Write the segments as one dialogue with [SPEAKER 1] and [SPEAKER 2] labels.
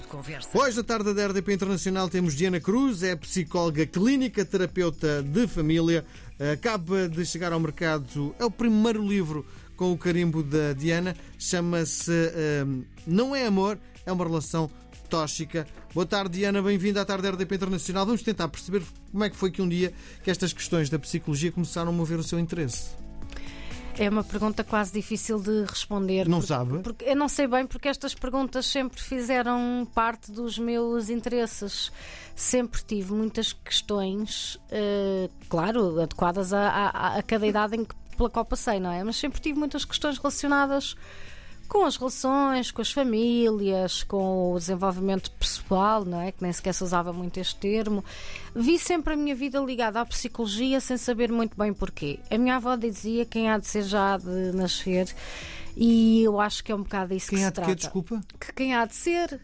[SPEAKER 1] de conversa.
[SPEAKER 2] Hoje, na tarde da RDP Internacional, temos Diana Cruz, é psicóloga clínica, terapeuta de família. Acaba de chegar ao mercado, é o primeiro livro com o carimbo da Diana. Chama-se um, Não é Amor, é uma relação tóxica. Boa tarde, Diana, bem-vinda à tarde da RDP Internacional. Vamos tentar perceber como é que foi que um dia que estas questões da psicologia começaram a mover o seu interesse.
[SPEAKER 3] É uma pergunta quase difícil de responder.
[SPEAKER 2] Não
[SPEAKER 3] porque,
[SPEAKER 2] sabe?
[SPEAKER 3] Porque eu não sei bem porque estas perguntas sempre fizeram parte dos meus interesses. Sempre tive muitas questões, uh, claro, adequadas a, a, a, cada idade em que, pela qual passei, não é? Mas sempre tive muitas questões relacionadas com as relações, com as famílias, com o desenvolvimento pessoal, não é? Que nem sequer se usava muito este termo. Vi sempre a minha vida ligada à psicologia sem saber muito bem porquê. A minha avó dizia quem há de ser já há de nascer. E eu acho que é um bocado isso
[SPEAKER 2] quem
[SPEAKER 3] que
[SPEAKER 2] há
[SPEAKER 3] se
[SPEAKER 2] de
[SPEAKER 3] trata.
[SPEAKER 2] quê, desculpa?
[SPEAKER 3] Que quem há de ser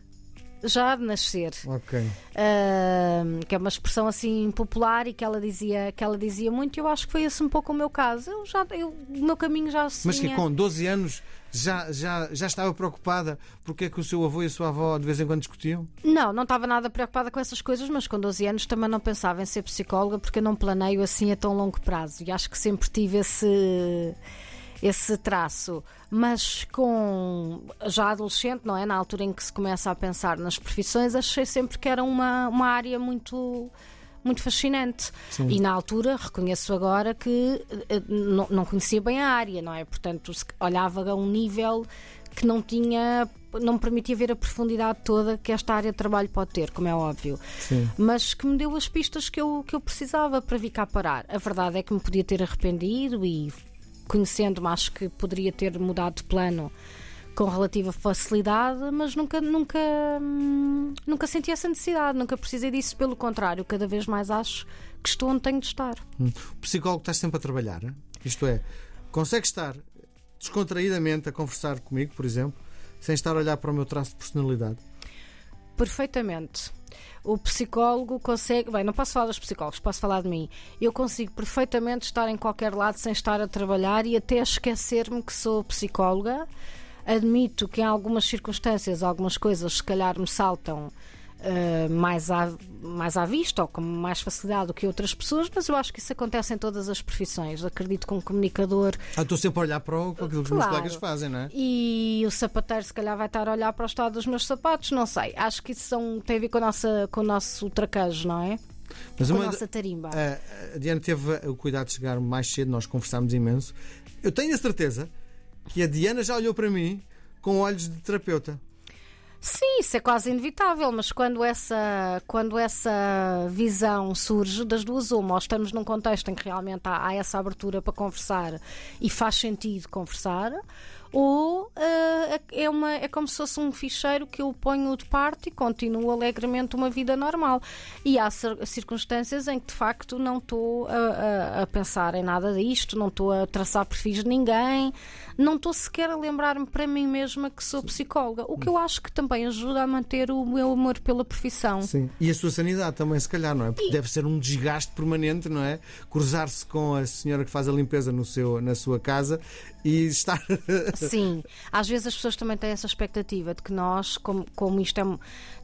[SPEAKER 3] já há de nascer.
[SPEAKER 2] Ok.
[SPEAKER 3] Uh, que é uma expressão assim popular e que ela dizia, que ela dizia muito, e eu acho que foi esse um pouco o meu caso. Eu já, eu, o meu caminho já se
[SPEAKER 2] Mas que com 12 anos já, já, já estava preocupada porque é que o seu avô e a sua avó de vez em quando discutiam?
[SPEAKER 3] Não, não estava nada preocupada com essas coisas, mas com 12 anos também não pensava em ser psicóloga porque eu não planeio assim a tão longo prazo e acho que sempre tive esse esse traço, mas com já adolescente, não é? Na altura em que se começa a pensar nas profissões, achei sempre que era uma, uma área muito muito fascinante.
[SPEAKER 2] Sim.
[SPEAKER 3] E na altura, reconheço agora que eh, não, não conhecia bem a área, não é? Portanto, olhava a um nível que não tinha, não me permitia ver a profundidade toda que esta área de trabalho pode ter, como é óbvio.
[SPEAKER 2] Sim.
[SPEAKER 3] Mas que me deu as pistas que eu, que eu precisava para vir cá parar. A verdade é que me podia ter arrependido e, conhecendo-me, acho que poderia ter mudado de plano com relativa facilidade, mas nunca, nunca, hum, nunca senti essa necessidade, nunca precisei disso. Pelo contrário, cada vez mais acho que estou onde tenho de estar.
[SPEAKER 2] Hum. O psicólogo está sempre a trabalhar, isto é, consegue estar descontraídamente a conversar comigo, por exemplo, sem estar a olhar para o meu traço de personalidade.
[SPEAKER 3] Perfeitamente. O psicólogo consegue. Bem, não posso falar dos psicólogos, posso falar de mim. Eu consigo perfeitamente estar em qualquer lado sem estar a trabalhar e até esquecer-me que sou psicóloga. Admito que em algumas circunstâncias, algumas coisas se calhar me saltam eh, mais, à, mais à vista ou com mais facilidade do que outras pessoas, mas eu acho que isso acontece em todas as profissões. Acredito que um comunicador
[SPEAKER 2] Ah, estou sempre a olhar para, o, para aquilo que os meus
[SPEAKER 3] Claro.
[SPEAKER 2] colegas fazem, não é?
[SPEAKER 3] e o sapateiro se calhar vai estar a olhar para o estado dos meus sapatos, não sei. Acho que isso são, tem a ver com, a nossa, com o nosso traquejo, não é?
[SPEAKER 2] Mas
[SPEAKER 3] Com a
[SPEAKER 2] uma-
[SPEAKER 3] nossa tarimba.
[SPEAKER 2] a, a Diana teve o cuidado de chegar mais cedo, nós conversámos imenso. Eu tenho a certeza que a Diana já olhou para mim com olhos de terapeuta.
[SPEAKER 3] Sim, isso é quase inevitável, mas quando essa, quando essa visão surge das duas uma, ou estamos num contexto em que realmente há, há essa abertura para conversar e faz sentido conversar, ou eh, é, uma, é como se fosse um ficheiro que eu ponho de parte e continuo alegremente uma vida normal. E há cir- circunstâncias em que de facto não estou a, a- a pensar em nada disto, não estou a traçar perfis de ninguém, não estou sequer a lembrar-me para mim mesma que sou psicóloga, o que eu acho que também ajuda a manter o meu amor pela profissão.
[SPEAKER 2] Sim. E a sua sanidade também, se calhar, não é? Porque deve ser um desgaste permanente, não é? Cruzar-se com a senhora que faz a limpeza no seu, na sua casa e estar.
[SPEAKER 3] Sim, às vezes as pessoas também têm essa expectativa de que nós, como, como isto é.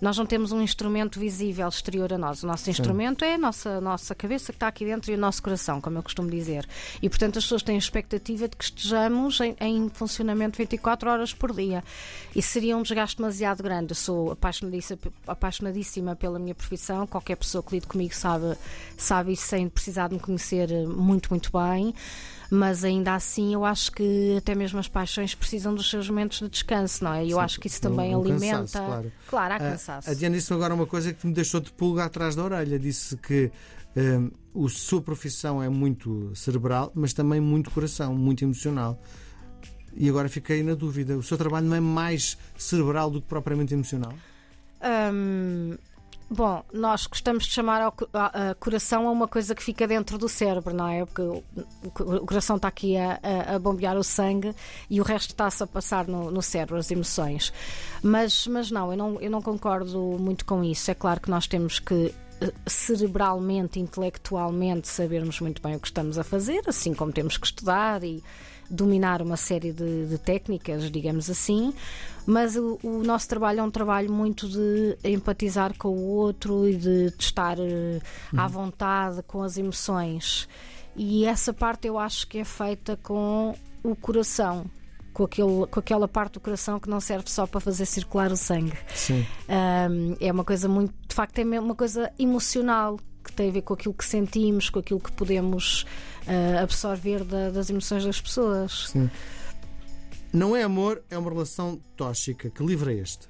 [SPEAKER 3] Nós não temos um instrumento visível exterior a nós. O nosso instrumento é a nossa, nossa cabeça que está aqui dentro e o nosso coração, como eu costumo dizer. E portanto as pessoas têm a expectativa de que estejamos em, em funcionamento 24 horas por dia. E seria um desgaste demasiado grande. Eu sou apaixonadíssima, apaixonadíssima pela minha profissão. Qualquer pessoa que lide comigo sabe, sabe isso sem precisar de me conhecer muito, muito bem mas ainda assim eu acho que até mesmo as paixões precisam dos seus momentos de descanso, não é? E eu
[SPEAKER 2] Sim,
[SPEAKER 3] acho que isso também
[SPEAKER 2] um- um
[SPEAKER 3] alimenta.
[SPEAKER 2] cansaço, claro.
[SPEAKER 3] há
[SPEAKER 2] A-
[SPEAKER 3] cansaço.
[SPEAKER 2] A Diana disse agora uma coisa que me deixou de pulga atrás da orelha. Disse que hum, a sua profissão é muito cerebral, mas também muito coração, muito emocional. E agora fiquei na dúvida: o seu trabalho não é mais cerebral do que propriamente emocional?
[SPEAKER 3] Hum, bom, nós gostamos de chamar ao a, a coração a uma coisa que fica dentro do cérebro, não é? Porque o, o- o coração está aqui a, a- a bombear o sangue e o resto está-se a passar no, no cérebro, as emoções. Mas, mas não, eu não, eu não concordo muito com isso. É claro que nós temos que eh, cerebralmente, intelectualmente, sabermos muito bem o que estamos a fazer, assim como temos que estudar e dominar uma série de, de técnicas, digamos assim, mas o, o, nosso trabalho é um trabalho muito de empatizar com o outro e de, de estar uh, à vontade com as emoções. E essa parte eu acho que é feita com o coração. Com, aquele, com aquela parte do coração que não serve só para fazer circular o sangue.
[SPEAKER 2] Sim.
[SPEAKER 3] Um, é uma coisa muito. De facto, é uma coisa emocional tem a ver com aquilo que sentimos, com aquilo que podemos uh, absorver da, das emoções das pessoas.
[SPEAKER 2] Sim. Não é amor, é uma relação tóxica. Que livro é este?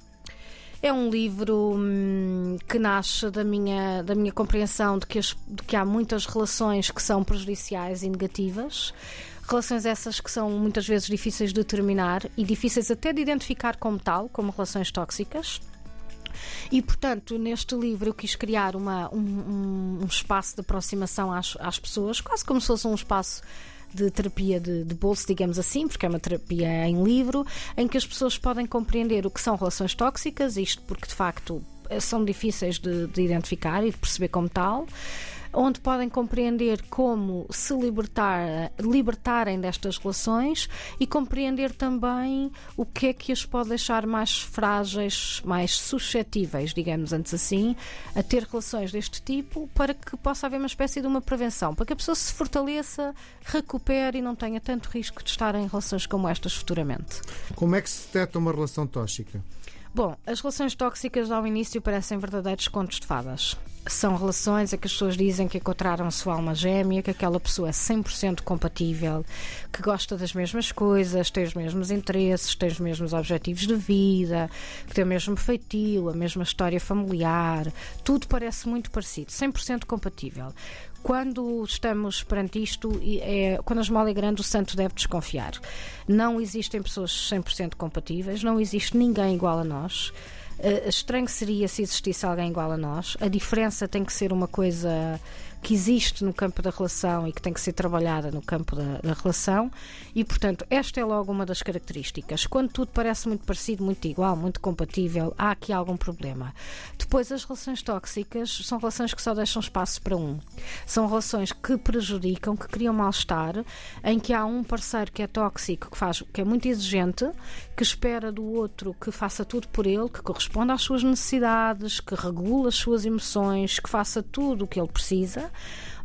[SPEAKER 3] É um livro hum, que nasce da minha, da minha compreensão de que, as, de que há muitas relações que são prejudiciais e negativas. Relações essas que são muitas vezes difíceis de terminar e difíceis até de identificar como tal, como relações tóxicas. E, portanto, neste livro eu quis criar uma, um, um espaço de aproximação às, às pessoas, quase como se fosse um espaço de terapia de, de, bolso, digamos assim, porque é uma terapia em livro, em que as pessoas podem compreender o que são relações tóxicas, isto porque de facto são difíceis de, de identificar e de perceber como tal onde podem compreender como se libertar, libertarem destas relações e compreender também o que é que as pode deixar mais frágeis, mais suscetíveis, digamos antes assim, a ter relações deste tipo, para que possa haver uma espécie de uma prevenção, para que a pessoa se fortaleça, recupere e não tenha tanto risco de estar em relações como estas futuramente.
[SPEAKER 2] Como é que se detecta uma relação tóxica?
[SPEAKER 3] Bom, as relações tóxicas ao início parecem verdadeiros contos de fadas. São relações em que as pessoas dizem que encontraram a sua alma gêmea, que aquela pessoa é 100% compatível, que gosta das mesmas coisas, tem os mesmos interesses, tem os mesmos objetivos de vida, que tem o mesmo feitio, a mesma história familiar. Tudo parece muito parecido, 100% compatível quando estamos perante isto, é, quando a esmola é grande, o santo deve desconfiar. Não existem pessoas 100% compatíveis, não existe ninguém igual a nós. Uh, estranho seria se existisse alguém igual a nós. A diferença tem que ser uma coisa que existe no campo da relação e que tem que ser trabalhada no campo da, da, relação. E, portanto, esta é logo uma das características. Quando tudo parece muito parecido, muito igual, muito compatível, há aqui algum problema. Depois, as relações tóxicas são relações que só deixam espaço para um. São relações que prejudicam, que criam mal-estar, em que há um parceiro que é tóxico, que, faz, que é muito exigente, que espera do outro que faça tudo por ele, que corresponda às suas necessidades, que regula as suas emoções, que faça tudo o que ele precisa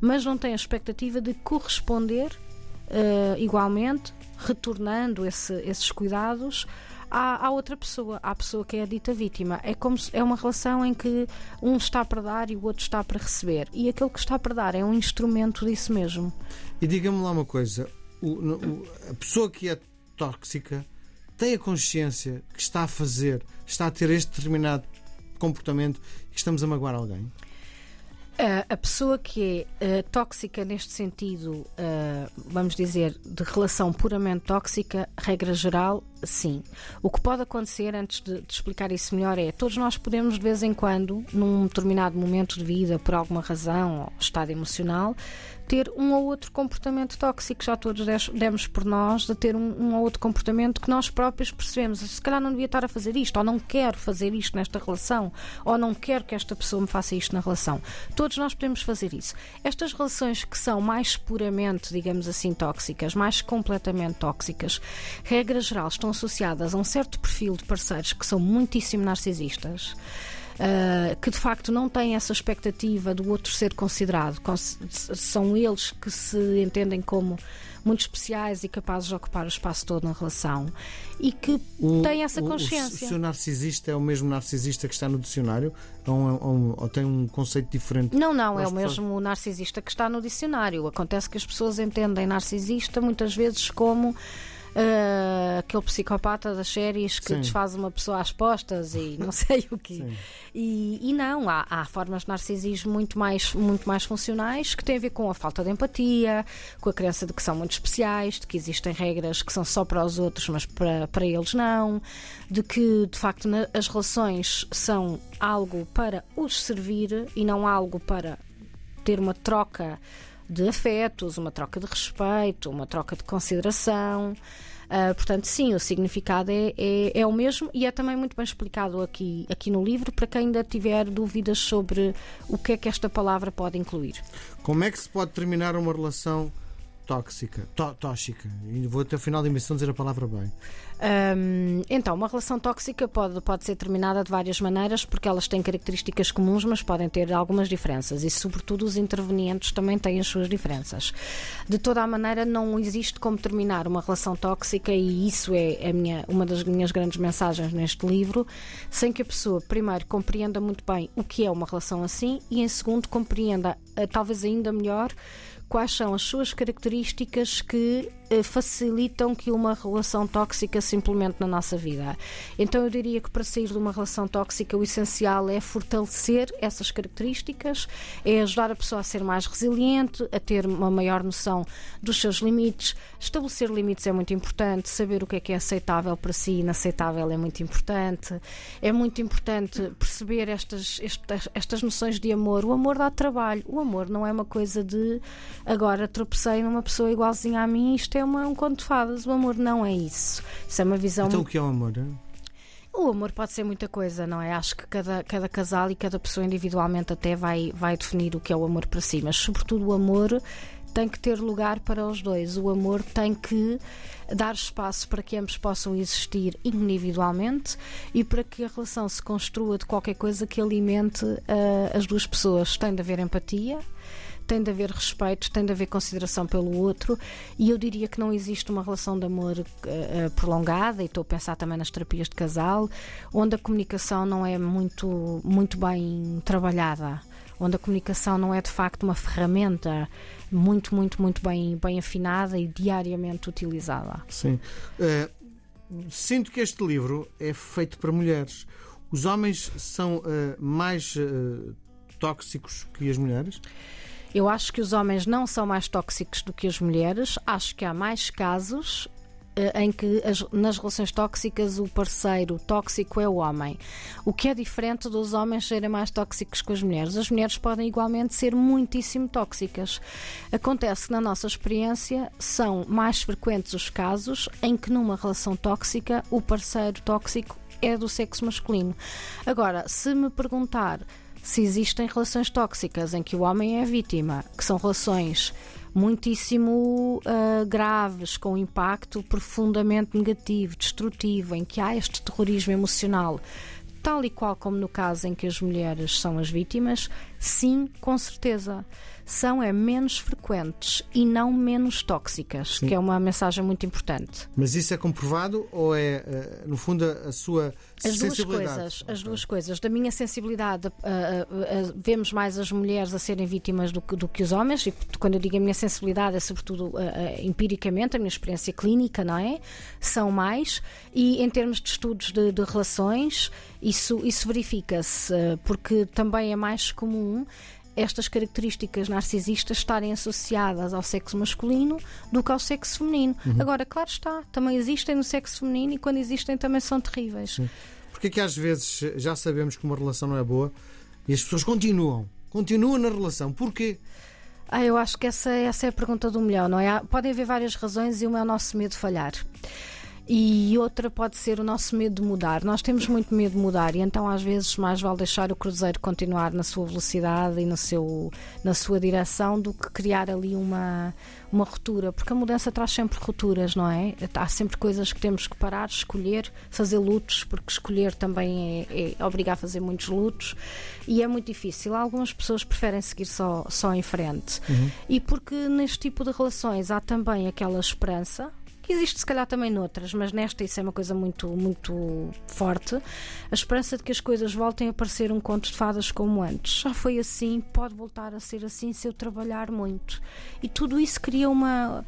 [SPEAKER 3] mas não tem a expectativa de corresponder uh, igualmente, retornando esse, esses cuidados à, à, outra pessoa, à pessoa que é a dita vítima. É como se, é uma relação em que um está para dar e o outro está para receber. E aquele que está para dar é um instrumento disso mesmo.
[SPEAKER 2] E diga-me lá uma coisa: o, o, a pessoa que é tóxica tem a consciência que está a fazer, está a ter este determinado comportamento e que estamos a magoar alguém?
[SPEAKER 3] A pessoa que é uh, tóxica neste sentido, uh, vamos dizer, de relação puramente tóxica, regra geral, sim. O que pode acontecer, antes de, de, explicar isso melhor, é todos nós podemos, de vez em quando, num determinado momento de vida, por alguma razão ou estado emocional, ter um ou outro comportamento tóxico. Já todos demos por nós de ter um, um, ou outro comportamento que nós próprios percebemos. Se calhar não devia estar a fazer isto, ou não quero fazer isto nesta relação, ou não quero que esta pessoa me faça isto na relação. Todos nós podemos fazer isso. Estas relações que são mais puramente, digamos assim, tóxicas, mais completamente tóxicas, regra geral, estão associadas a um certo perfil de parceiros que são muitíssimo narcisistas uh, que de facto não têm essa expectativa do outro ser considerado. São eles que se entendem como muito especiais e capazes de ocupar o espaço todo na relação e que o, têm essa consciência.
[SPEAKER 2] O, o, o narcisista é o mesmo narcisista que está no dicionário ou, ou, ou tem um conceito diferente?
[SPEAKER 3] Não, não, é o mesmo narcisista que está no dicionário. Acontece que as pessoas entendem narcisista muitas vezes como uh, aquele psicopata das séries que Sim. desfaz uma pessoa às postas e não sei o quê. E, e, não, há, há, formas de narcisismo muito mais, muito mais funcionais que têm a ver com a falta de empatia, com a crença de que são muito especiais, de que existem regras que são só para os outros, mas para, para eles não, de que de facto na, as relações são algo para os servir e não algo para ter uma troca de afetos, uma troca de respeito, uma troca de consideração. Uh, portanto, sim, o significado é, é, é, o mesmo e é também muito bem explicado aqui, aqui no livro para quem ainda tiver dúvidas sobre o que é que esta palavra pode incluir.
[SPEAKER 2] Como é que se pode terminar uma relação tóxica, tó, tóxica. Vou até o final da emissão dizer a palavra bem.
[SPEAKER 3] Então, uma relação tóxica pode, pode ser terminada de várias maneiras porque elas têm características comuns, mas podem ter algumas diferenças e, sobretudo, os intervenientes também têm as suas diferenças. De toda a maneira, não existe como terminar uma relação tóxica e isso é a minha, uma das minhas grandes mensagens neste livro, sem que a pessoa, primeiro, compreenda muito bem o que é uma relação assim e, em segundo, compreenda, eh, talvez ainda melhor, quais são as suas características que eh, facilitam que uma relação tóxica se implemente na nossa vida. Então eu diria que para sair de uma relação tóxica o essencial é fortalecer essas características, é ajudar a pessoa a ser mais resiliente, a ter uma maior noção dos seus limites. Estabelecer limites é muito importante, saber o que é que é aceitável para si e inaceitável é muito importante. É muito importante perceber estas, estas, estas noções de amor. O amor dá trabalho. O amor não é uma coisa de agora tropecei numa pessoa igualzinha a mim, isto é uma, um conto de fadas. O amor não é isso. Isso é uma visão.
[SPEAKER 2] Então o que é o amor?
[SPEAKER 3] O amor pode ser muita coisa, não é? Acho que cada, cada casal e cada pessoa individualmente até vai, vai definir o que é o amor para si, mas sobretudo o amor tem que ter lugar para os dois. O amor tem que dar espaço para que ambos possam existir individualmente e para que a relação se construa de qualquer coisa que alimente uh, as duas pessoas. Tem de haver empatia tem de haver respeito, tem de haver consideração pelo outro e eu diria que não existe uma relação de amor uh, prolongada, e estou a pensar também nas terapias de casal, onde a comunicação não é muito, muito bem trabalhada, onde a comunicação não é de facto uma ferramenta muito, muito, muito bem, bem afinada e diariamente utilizada.
[SPEAKER 2] Sim. Uh, sinto que este livro é feito para mulheres. Os homens são uh, mais tóxicos que as mulheres?
[SPEAKER 3] Eu acho que os homens não são mais tóxicos do que as mulheres. Acho que há mais casos eh, em que as, nas relações tóxicas o parceiro tóxico é o homem. O que é diferente dos homens serem mais tóxicos que as mulheres. As mulheres podem igualmente ser muitíssimo tóxicas. Acontece que na nossa experiência são mais frequentes os casos em que numa relação tóxica o parceiro tóxico é do sexo masculino. Agora, se me perguntar se existem relações tóxicas em que o homem é vítima, que são relações muitíssimo uh, graves, com impacto profundamente negativo, destrutivo, em que há este terrorismo emocional, tal e qual como no caso em que as mulheres são as vítimas, sim, com certeza são é menos frequentes e não menos tóxicas, Sim. que é uma mensagem muito importante.
[SPEAKER 2] Mas isso é comprovado ou é, eh, no fundo, a sua
[SPEAKER 3] as duas coisas, as duas coisas. Da minha sensibilidade, uh, uh, uh, vemos mais as mulheres a serem vítimas do que, do que os homens, e quando eu digo a minha sensibilidade é sobretudo empiricamente, a minha experiência clínica, não é? São mais, e em termos de estudos de, de relações, isso, isso verifica-se, porque também é mais comum estas características narcisistas estarem associadas ao sexo masculino do que ao sexo feminino. Uhum. Agora, claro está, também existem no sexo feminino e quando existem também são terríveis. Sim.
[SPEAKER 2] Porque é que às vezes já sabemos que uma relação não é boa e as pessoas continuam, continuam na relação. Porquê?
[SPEAKER 3] Ah, eu acho que essa, essa é a pergunta do milhão, não é? Podem haver várias razões e uma é o nosso medo de falhar e outra pode ser o nosso medo de mudar. Nós temos muito medo de mudar e então às vezes mais vale deixar o cruzeiro continuar na sua velocidade e no seu, na sua direção do que criar ali uma, uma ruptura, porque a mudança traz sempre rupturas, não é? Há sempre coisas que temos que parar, escolher, fazer lutos, porque escolher também é, é obrigar a fazer muitos lutos e é muito difícil. Algumas pessoas preferem seguir só, só em frente. Uhum. E porque neste tipo de relações há também aquela esperança que existe se calhar também noutras, mas nesta isso é uma coisa muito, muito forte. A esperança de que as coisas voltem a parecer um conto de fadas como antes. Já foi assim, pode voltar a ser assim se eu trabalhar muito. E tudo isso cria uma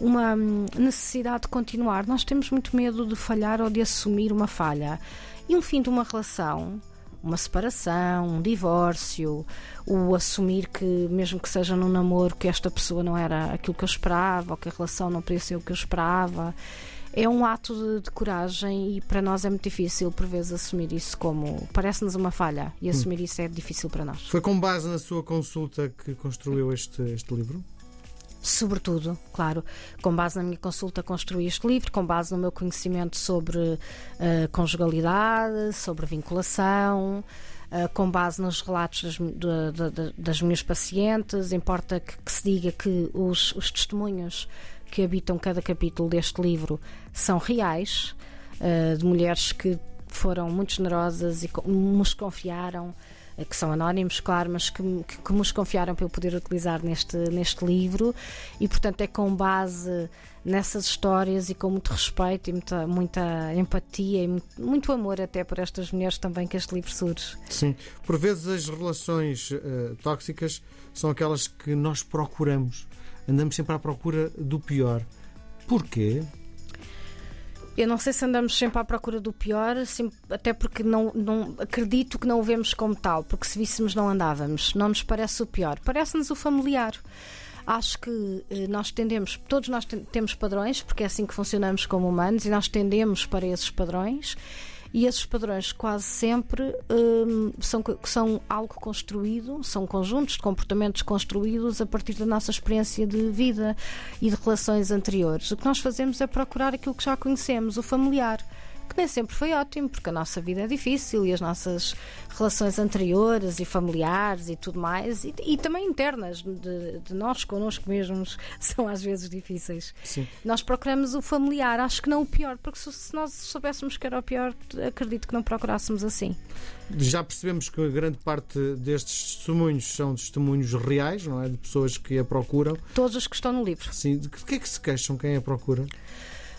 [SPEAKER 3] uma necessidade de continuar. Nós temos muito medo de falhar ou de assumir uma falha. E um fim de uma relação uma separação, um divórcio, o assumir que, mesmo que seja num namoro, que esta pessoa não era aquilo que eu esperava, ou que a relação não podia ser o que eu esperava. É um ato de, de coragem e para nós é muito difícil, por vezes, assumir isso como. Parece-nos uma falha e assumir hum. isso é difícil para nós.
[SPEAKER 2] Foi com base na sua consulta que construiu este, este livro?
[SPEAKER 3] Sobretudo, claro, com base na minha consulta construí este livro, com base no meu conhecimento sobre uh, conjugalidade, sobre vinculação, uh, com base nos relatos das, de, de, das minhas pacientes. Importa que, que se diga que os, os, testemunhos que habitam cada capítulo deste livro são reais, uh, de mulheres que foram muito generosas e nos confiaram que são anónimos, claro, mas que, que, que nos confiaram para eu poder utilizar neste, neste livro e, portanto, é com base nessas histórias e com muito respeito e muita, muita empatia e muito, muito, amor até por estas mulheres também que este livro surge.
[SPEAKER 2] Sim, por vezes as relações uh, tóxicas são aquelas que nós procuramos, andamos sempre à procura do pior. Porquê?
[SPEAKER 3] Eu não sei se andamos sempre à procura do pior, até porque não, não acredito que não o vemos como tal, porque se víssemos não andávamos. Não nos parece o pior, parece-nos o familiar. Acho que eh, nós tendemos, todos nós temos padrões, porque é assim que funcionamos como humanos, e nós tendemos para esses padrões e esses padrões quase sempre um, são, são algo construído, são conjuntos de comportamentos construídos a partir da nossa experiência de vida e de relações anteriores. O que nós fazemos é procurar aquilo que já conhecemos, o familiar que nem sempre foi ótimo, porque a nossa vida é difícil e as nossas relações anteriores e familiares e tudo mais, e, e também internas de, de, nós connosco mesmos, são às vezes difíceis.
[SPEAKER 2] Sim.
[SPEAKER 3] Nós procuramos o familiar, acho que não o pior, porque se, se nós soubéssemos que era o pior, acredito que não procurássemos assim.
[SPEAKER 2] Já percebemos que grande parte destes testemunhos são testemunhos reais, não é? De pessoas que a procuram.
[SPEAKER 3] Todos os que estão no livro.
[SPEAKER 2] Sim, de que é que se queixam quem a procura?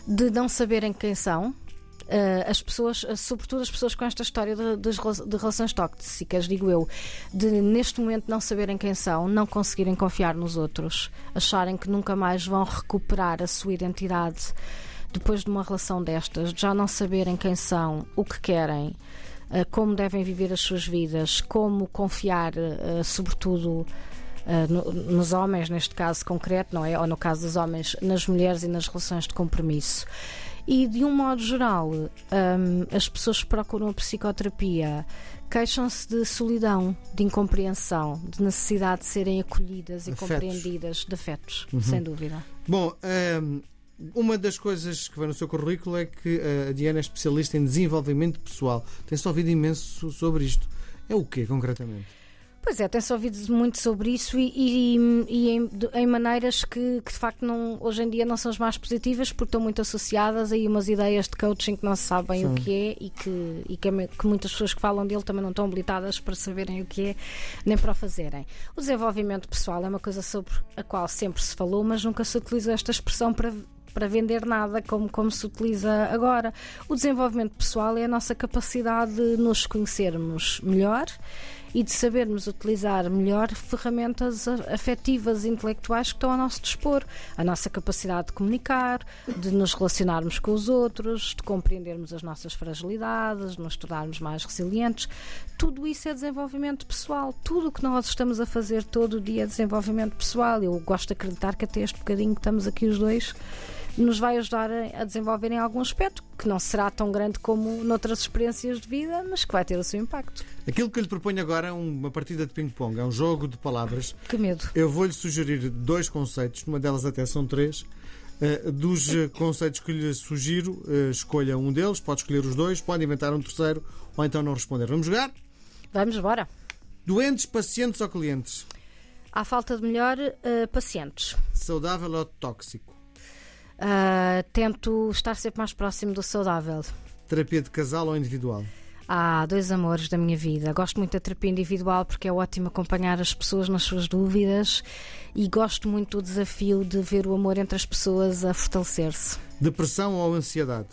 [SPEAKER 3] De não saberem quem são, as pessoas, uh, sobretudo as pessoas com esta história de, de, de, relações tóxicas, digo eu, de neste momento não saberem quem são, não conseguirem confiar nos outros, acharem que nunca mais vão recuperar a sua identidade depois de uma relação destas, já não saberem quem são, o que querem, uh, como devem viver as suas vidas, como confiar, sobretudo. No, nos homens, neste caso concreto, não é? Ou no caso dos homens, nas mulheres e nas relações de compromisso. E, de um modo geral, um, as pessoas que procuram a psicoterapia queixam-se de solidão, de incompreensão, de necessidade de serem acolhidas e afetos. compreendidas, de afetos, uhum. sem dúvida.
[SPEAKER 2] Bom, um, uma das coisas que vai no seu currículo é que a Diana é especialista em desenvolvimento pessoal. Tem-se ouvido imenso sobre isto. É o quê, concretamente?
[SPEAKER 3] Pois é, tem-se ouvido muito sobre isso e, e, e em, em, maneiras que, que, de facto não, hoje em dia não são as mais positivas porque estão muito associadas a umas ideias de coaching que não se sabem Sim. o que é e, que, e que, que, muitas pessoas que falam dele também não estão habilitadas para saberem o que é nem para o fazerem. O desenvolvimento pessoal é uma coisa sobre a qual sempre se falou, mas nunca se utilizou esta expressão para para vender nada como, como se utiliza agora. O desenvolvimento pessoal é a nossa capacidade de nos conhecermos melhor e de sabermos utilizar melhor ferramentas afetivas e intelectuais que estão ao nosso dispor. A nossa capacidade de comunicar, de nos relacionarmos com os outros, de compreendermos as nossas fragilidades, de nos tornarmos mais resilientes. Tudo isso é desenvolvimento pessoal. Tudo o que nós estamos a fazer todo o dia é desenvolvimento pessoal. Eu gosto de acreditar que até este bocadinho que estamos aqui os dois nos vai ajudar a desenvolver em algum aspecto, que não será tão grande como noutras experiências de vida, mas que vai ter o seu impacto.
[SPEAKER 2] Aquilo que eu lhe proponho agora é uma partida de ping-pong, é um jogo de palavras.
[SPEAKER 3] Que medo.
[SPEAKER 2] Eu vou-lhe sugerir dois conceitos, uma delas até são três. Uh, dos uh, conceitos que lhe sugiro, uh, escolha um deles, pode escolher os dois, pode inventar um terceiro ou então não responder. Vamos jogar?
[SPEAKER 3] Vamos, bora.
[SPEAKER 2] Doentes, pacientes ou clientes?
[SPEAKER 3] À falta de melhor, pacientes.
[SPEAKER 2] Saudável ou tóxico?
[SPEAKER 3] Uh, tento estar sempre mais próximo do saudável.
[SPEAKER 2] Terapia de casal ou individual?
[SPEAKER 3] Há dois amores da minha vida. Gosto muito da terapia individual porque é ótimo acompanhar as pessoas nas suas dúvidas e gosto muito do desafio de ver o amor entre as pessoas a fortalecer-se.
[SPEAKER 2] Depressão ou ansiedade?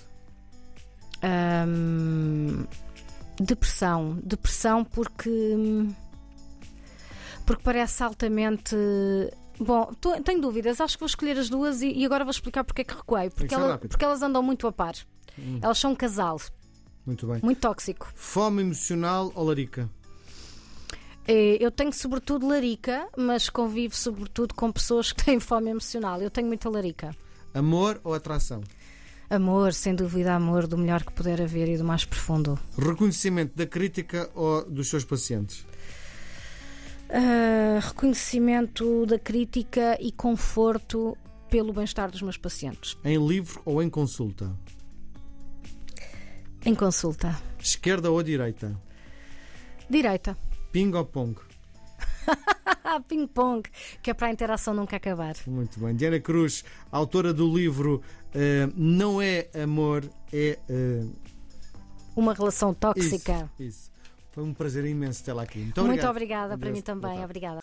[SPEAKER 3] Depressão. Depressão porque. porque parece altamente Bom, tô, tenho dúvidas. Acho que vou escolher as duas e, e agora vou explicar porque é que recuei. Porque, ela, porque elas andam muito a par. Hum. Elas são um casal.
[SPEAKER 2] Muito bem.
[SPEAKER 3] Muito tóxico.
[SPEAKER 2] Fome emocional ou larica?
[SPEAKER 3] É, eu tenho sobretudo larica, mas convivo sobretudo com pessoas que têm fome emocional. Eu tenho muita larica.
[SPEAKER 2] Amor ou atração?
[SPEAKER 3] Amor, sem dúvida, amor do melhor que puder haver e do mais profundo.
[SPEAKER 2] Reconhecimento da crítica ou dos seus pacientes?
[SPEAKER 3] Uh, reconhecimento da crítica e conforto pelo bem-estar dos meus pacientes.
[SPEAKER 2] Em livro ou em consulta?
[SPEAKER 3] Em consulta.
[SPEAKER 2] Esquerda ou direita?
[SPEAKER 3] Direita.
[SPEAKER 2] Ping ou pong?
[SPEAKER 3] Ping-pong, que é para a interação nunca acabar.
[SPEAKER 2] Muito bem. Diana Cruz, autora do livro uh, Não é Amor, é. Uh...
[SPEAKER 3] Uma relação tóxica.
[SPEAKER 2] Isso, isso. Foi um prazer imenso tê-la aqui. Muito,
[SPEAKER 3] Muito obrigada, para mim também. Obrigada.